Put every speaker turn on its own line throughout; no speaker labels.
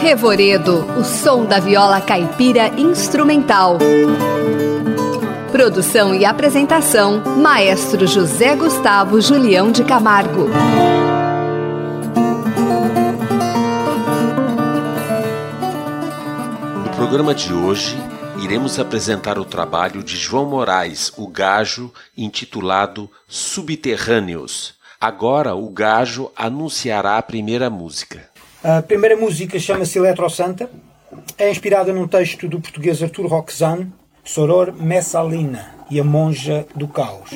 Revoredo, o som da viola caipira instrumental. Produção e apresentação: Maestro José Gustavo Julião de Camargo.
No programa de hoje, iremos apresentar o trabalho de João Moraes, o Gajo, intitulado Subterrâneos. Agora o Gajo anunciará a primeira música.
A primeira música chama-se Eletro Santa. É inspirada num texto do português Artur Roquezan, Soror Messalina e a Monja do Caos.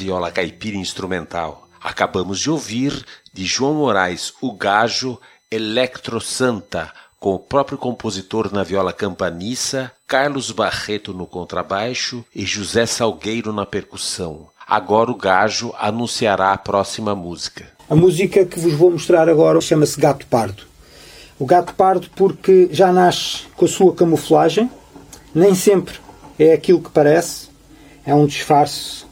Viola caipira instrumental. Acabamos de ouvir de João Moraes o Gajo Electro Santa, com o próprio compositor na viola campaniça, Carlos Barreto no contrabaixo e José Salgueiro na percussão. Agora o Gajo anunciará a próxima música.
A música que vos vou mostrar agora chama-se Gato Pardo. O gato pardo porque já nasce com a sua camuflagem, nem sempre é aquilo que parece, é um disfarce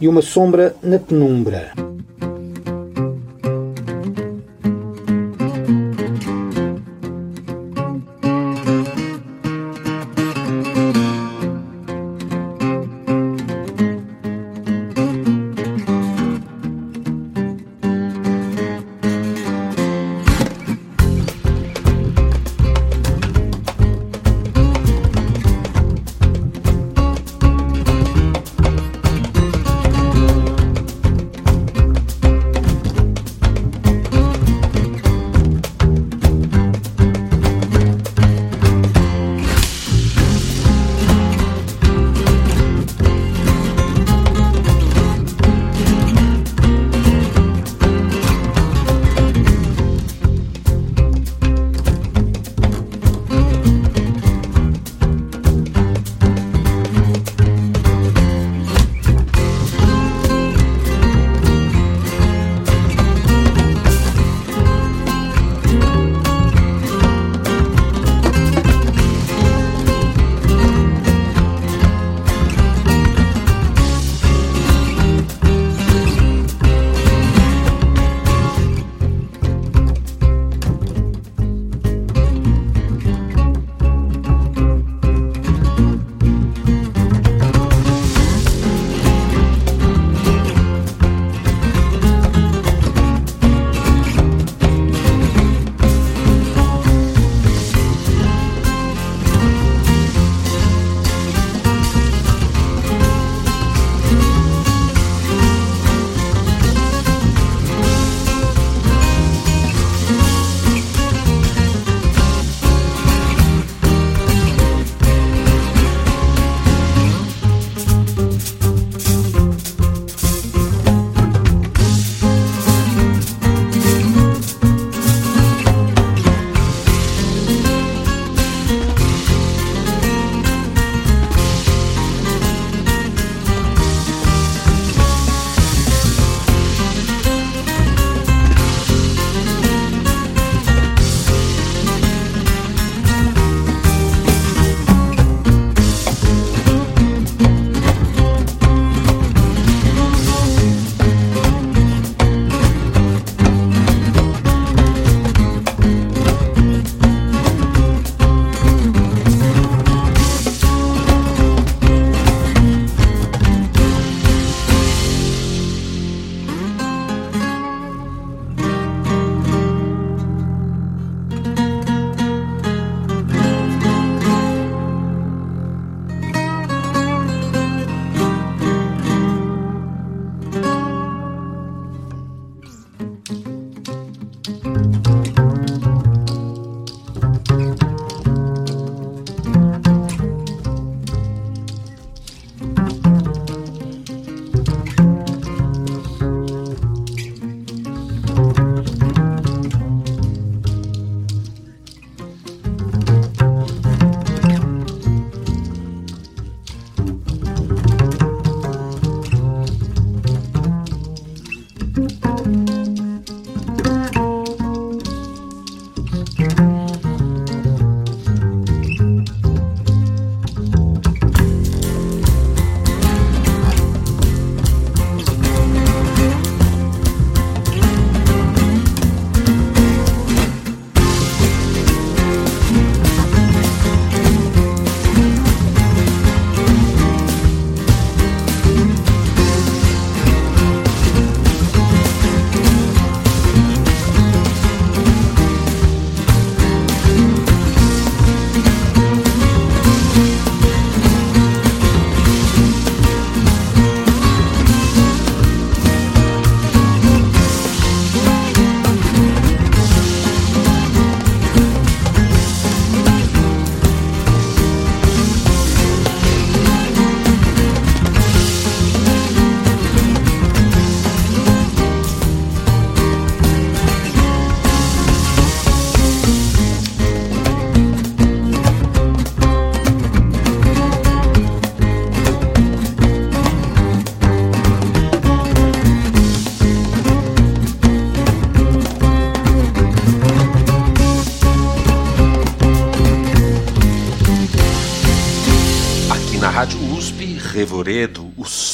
e uma sombra na penumbra.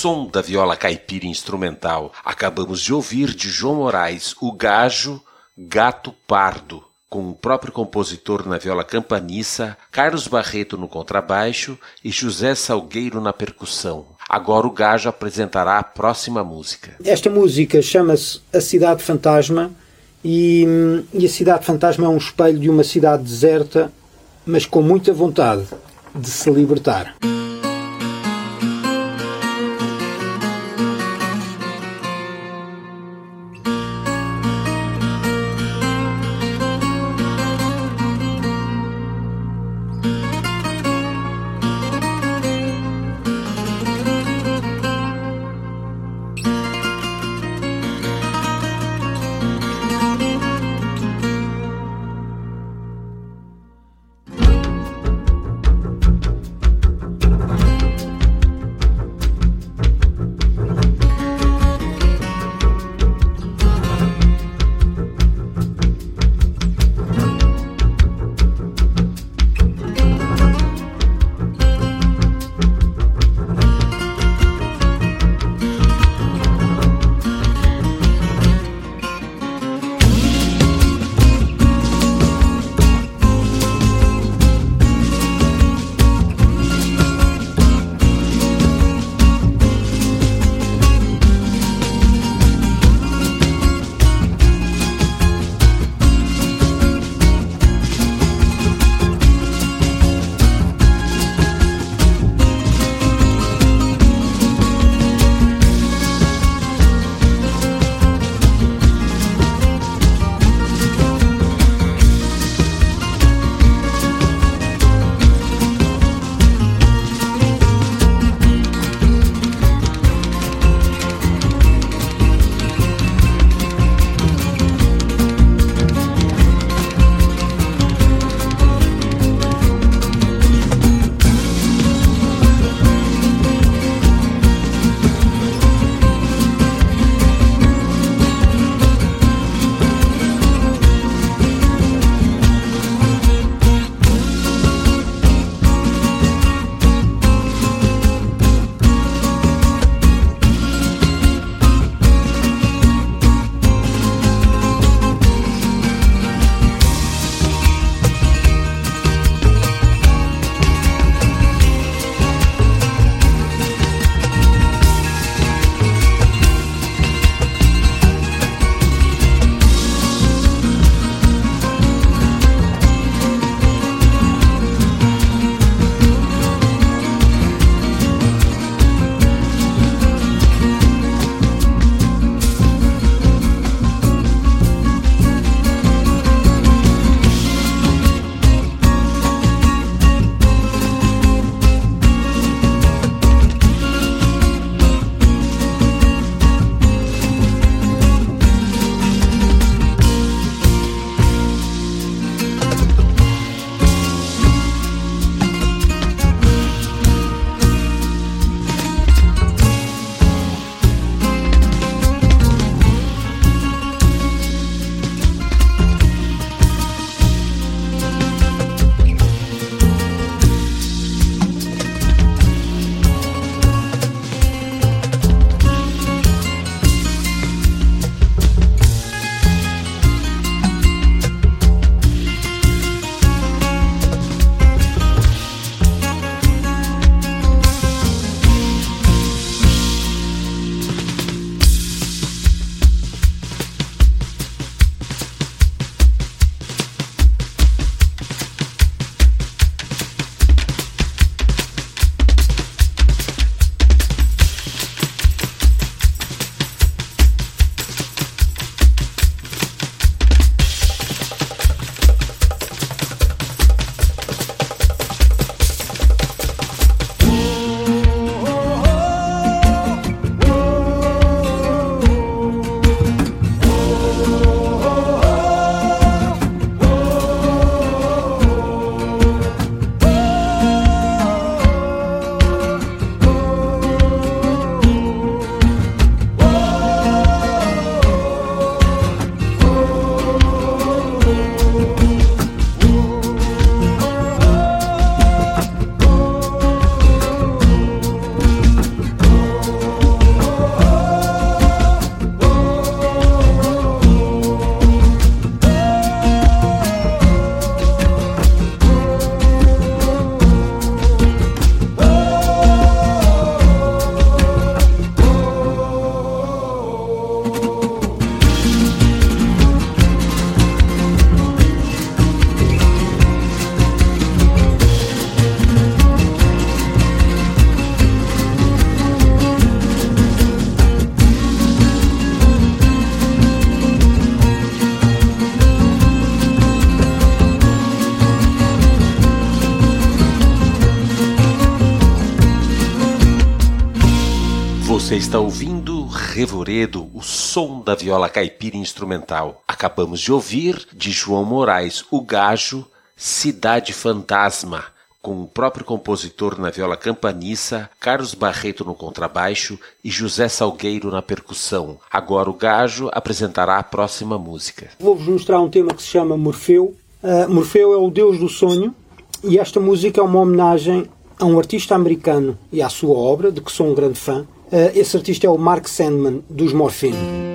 Som da viola caipira instrumental. Acabamos de ouvir de João Moraes, o gajo Gato Pardo, com o próprio compositor na viola campaniça, Carlos Barreto no contrabaixo e José Salgueiro na percussão. Agora o gajo apresentará a próxima música.
Esta música chama-se A Cidade Fantasma e, e a Cidade Fantasma é um espelho de uma cidade deserta, mas com muita vontade de se libertar.
Revoredo, o som da viola caipira instrumental. Acabamos de ouvir, de João Moraes, o Gajo, Cidade Fantasma, com o próprio compositor na viola campaniça, Carlos Barreto no contrabaixo e José Salgueiro na percussão. Agora o Gajo apresentará a próxima música.
Vou-vos mostrar um tema que se chama Morfeu. Uh, Morfeu é o deus do sonho e esta música é uma homenagem a um artista americano e à sua obra, de que sou um grande fã, esse artista é o Mark Sandman, dos Morphine.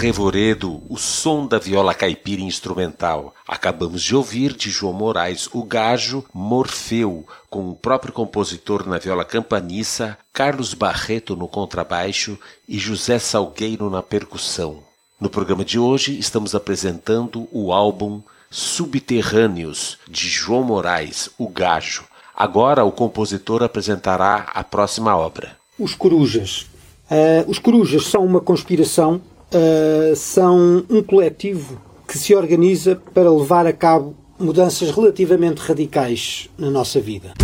Revoredo, o som da viola caipira instrumental. Acabamos de ouvir de João Moraes o gajo Morfeu, com o próprio compositor na viola campaniça, Carlos Barreto no contrabaixo e José Salgueiro na percussão. No programa de hoje estamos apresentando o álbum Subterrâneos, de João Moraes, o gajo. Agora o compositor apresentará a próxima obra.
Os Corujas, Uh, os Corujas são uma conspiração, uh, são um coletivo que se organiza para levar a cabo mudanças relativamente radicais na nossa vida.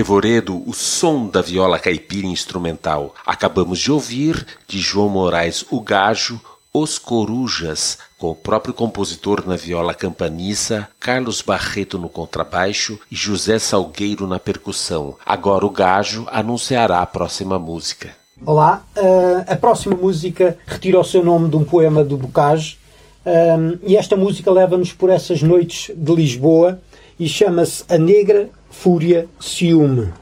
Revoredo, o som da viola caipira instrumental. Acabamos de ouvir, de João Moraes, o Gajo, Os Corujas, com o próprio compositor na viola campaniça, Carlos Barreto no contrabaixo e José Salgueiro na percussão. Agora o Gajo anunciará a próxima música.
Olá, uh, a próxima música retira o seu nome de um poema do Bocage um, e esta música leva-nos por essas noites de Lisboa e chama-se A Negra Fúria Ciúme.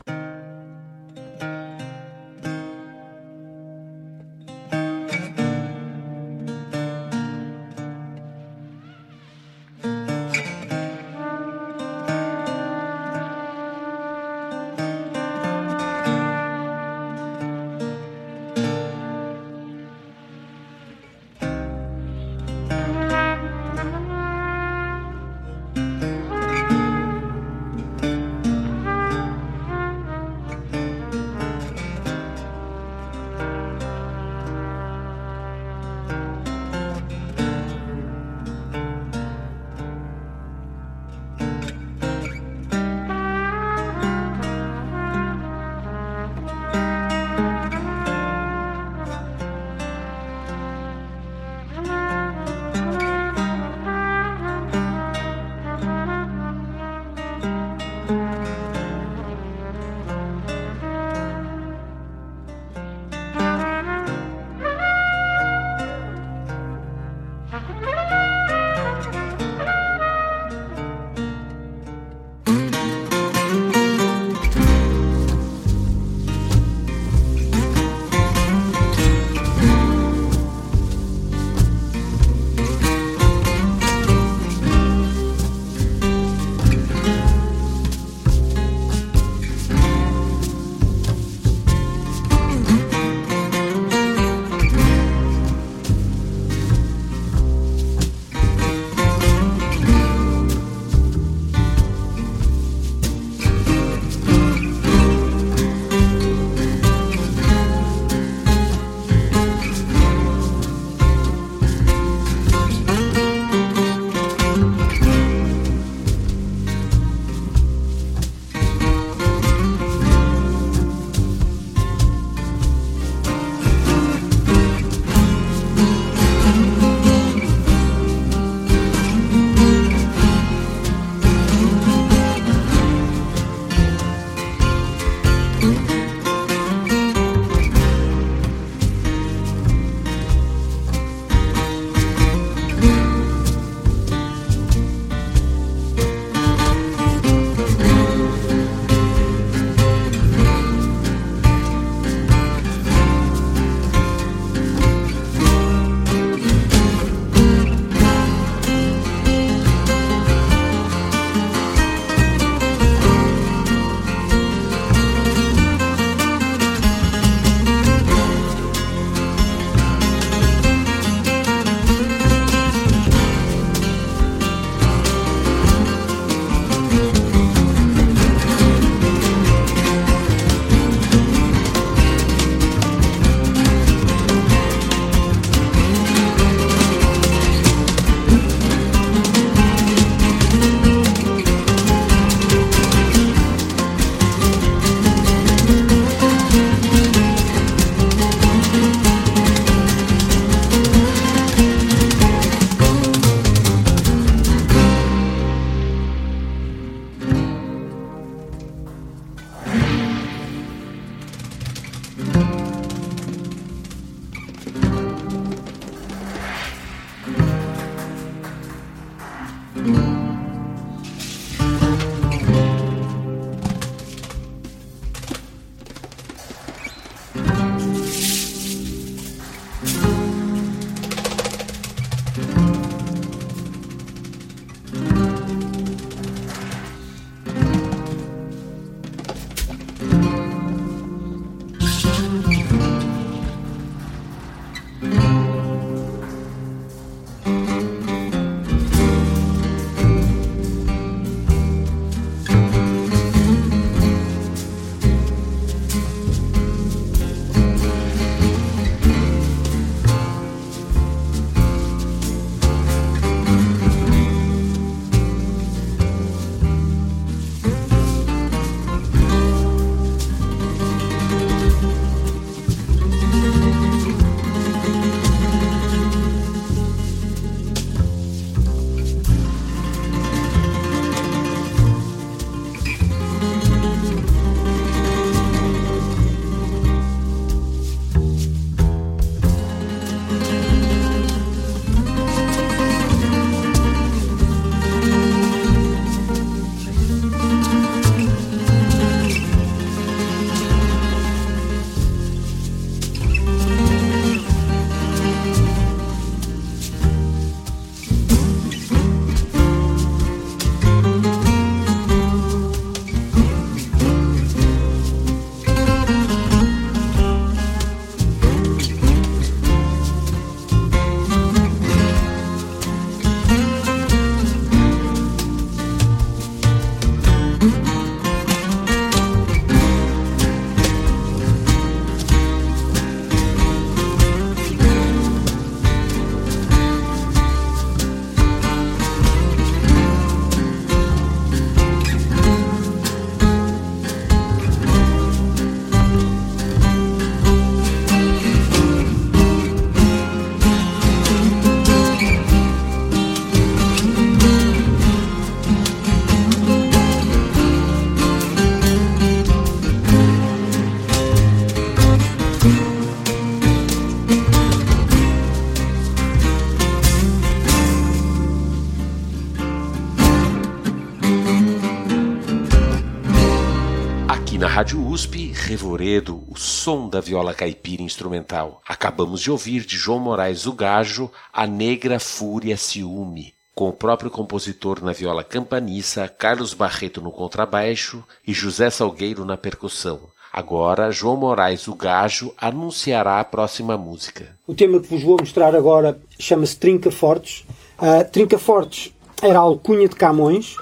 USP, Revoredo, o som da viola caipira instrumental. Acabamos de ouvir de João Moraes o Gajo, A Negra Fúria Ciúme, com o próprio compositor na viola campaniça, Carlos Barreto no contrabaixo e José Salgueiro na percussão. Agora, João Moraes, o Gajo, anunciará a próxima música.
O tema que vos vou mostrar agora chama-se Trinca Fortes. Uh, Trinca Fortes era alcunha de Camões.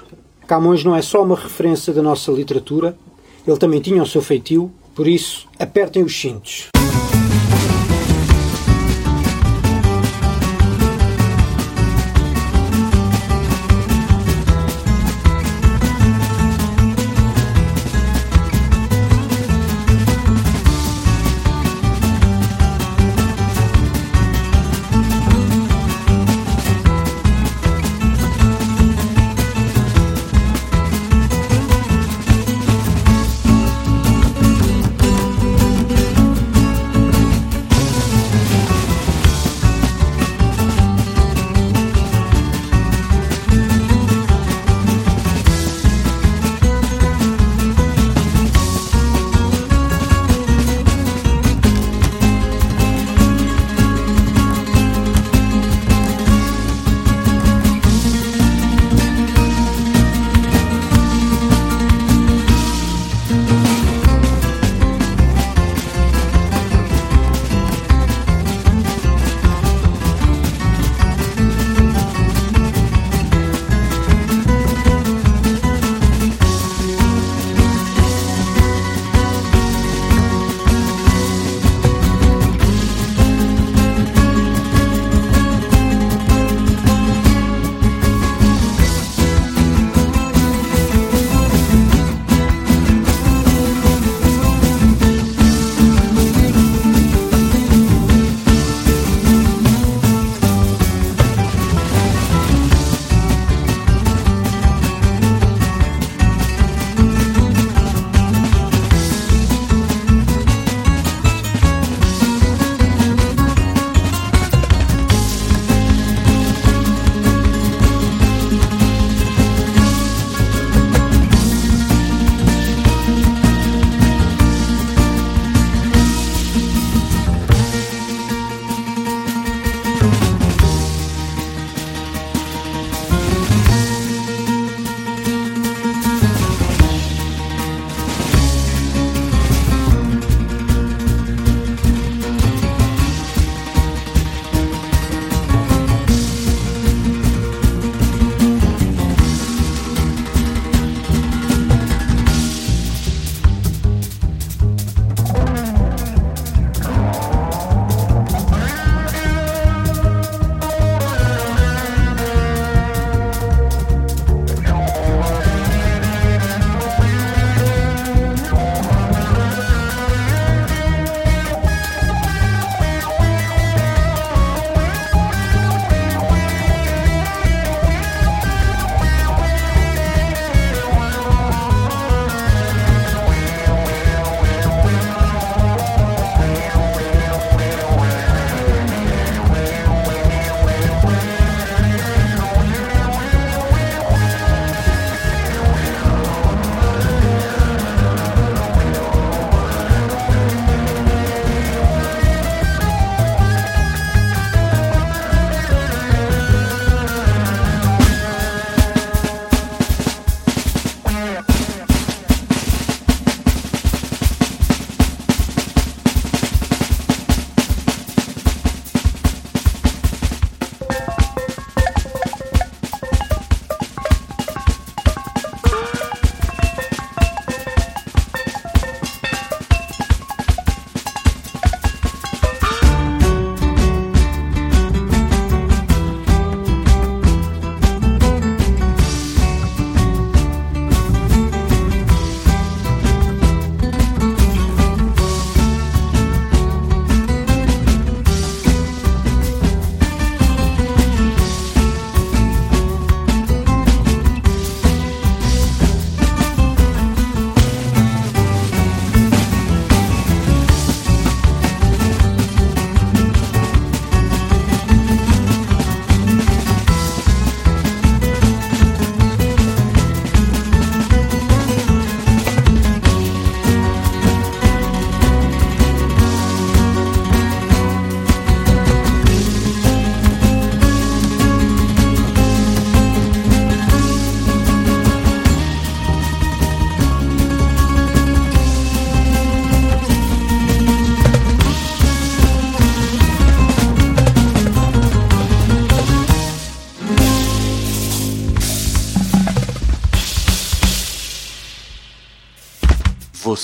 Camões não é só uma referência da nossa literatura, ele também tinha o seu feitio, por isso, apertem os cintos.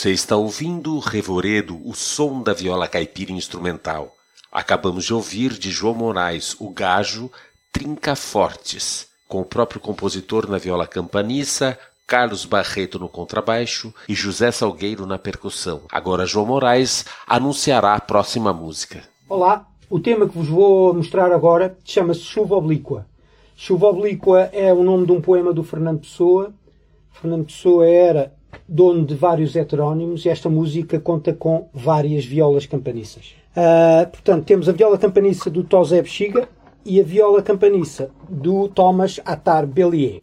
Você está ouvindo Revoredo, o som da viola caipira instrumental. Acabamos de ouvir de João Moraes o gajo Trinca Fortes, com o próprio compositor na viola campaniça, Carlos Barreto no contrabaixo e José Salgueiro na percussão. Agora João Moraes anunciará a próxima música.
Olá, o tema que vos vou mostrar agora chama-se Chuva Oblíqua. Chuva Oblíqua é o nome de um poema do Fernando Pessoa. Fernando Pessoa era dono de vários heterónimos e esta música conta com várias violas campaniças. Uh, portanto, temos a viola campaniça do Tosé Bexiga e a viola campaniça do Thomas Attar Bellier.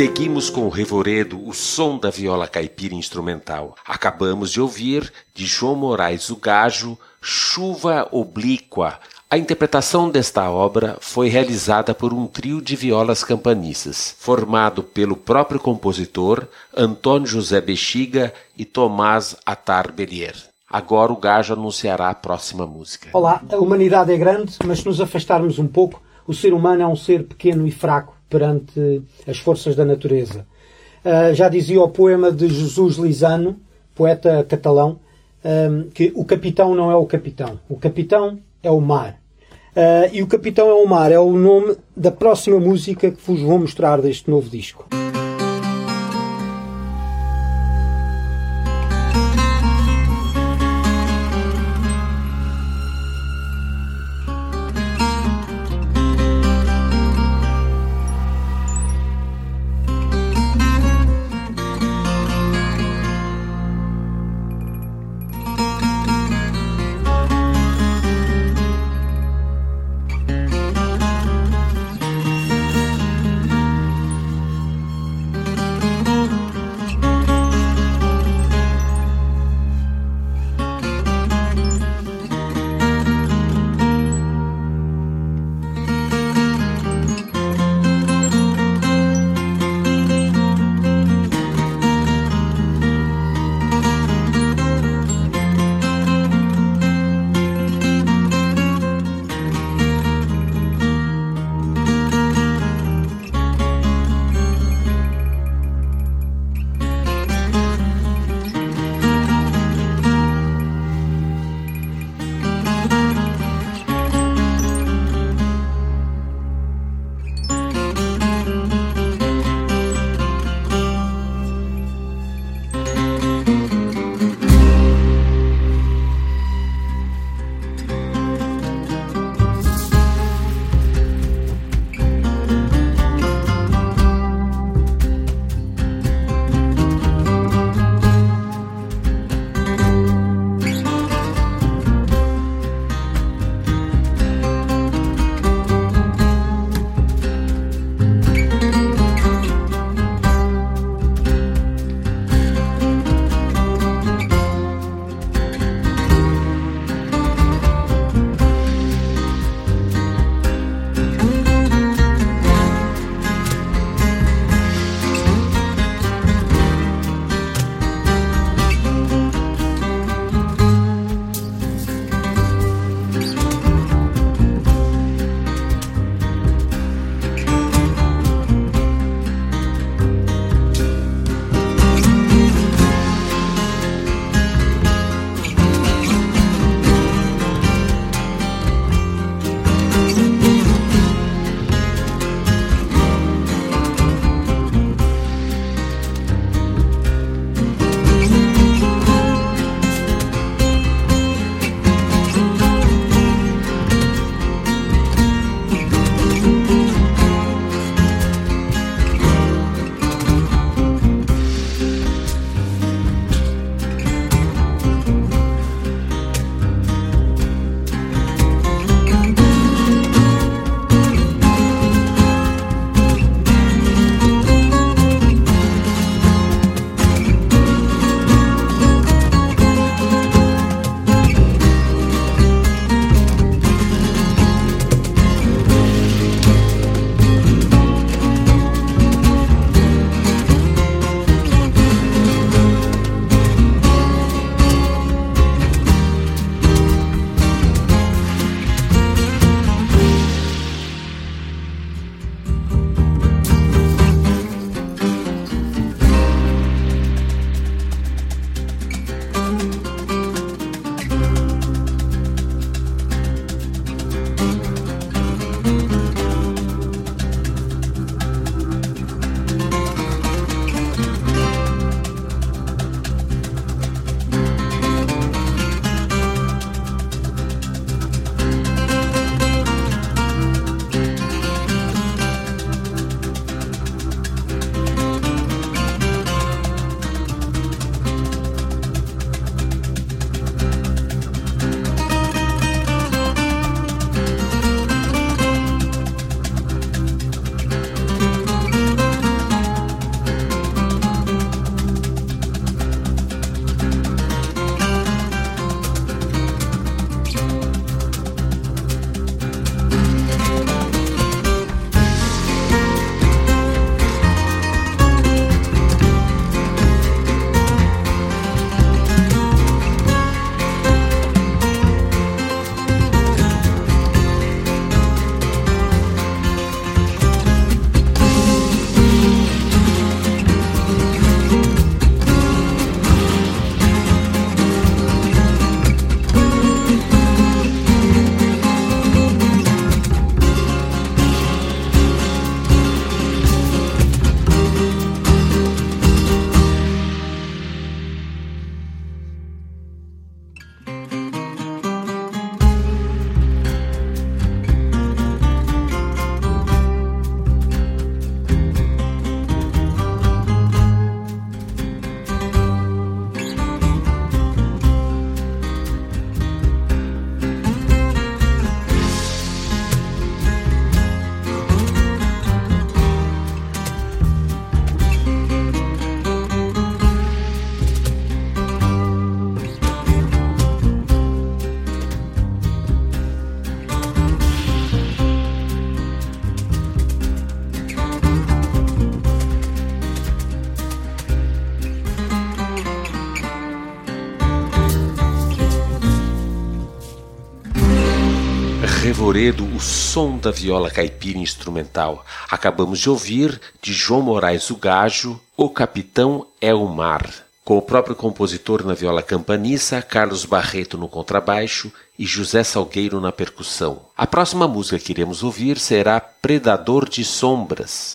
Seguimos com o revoredo O Som da Viola Caipira Instrumental. Acabamos de ouvir, de João Moraes o Gajo, Chuva Oblíqua. A interpretação desta obra foi realizada por um trio de violas campanistas, formado pelo próprio compositor, Antônio José Bexiga e Tomás Atar Belier. Agora o Gajo anunciará a próxima música.
Olá, a humanidade é grande, mas se nos afastarmos um pouco, o ser humano é um ser pequeno e fraco perante as forças da natureza. Uh, já dizia o poema de Jesus Lisano, poeta catalão, que o capitão não é o capitão, o capitão é o mar. Uh, e o capitão é o mar é o nome da próxima música que vos vou mostrar deste novo disco.
Arrevoredo, o som da viola caipira instrumental. Acabamos de ouvir, de João Moraes o Gajo, O Capitão é o Mar. Com o próprio compositor na viola campaniça, Carlos Barreto no contrabaixo e José Salgueiro na percussão. A próxima música que iremos ouvir será Predador de Sombras.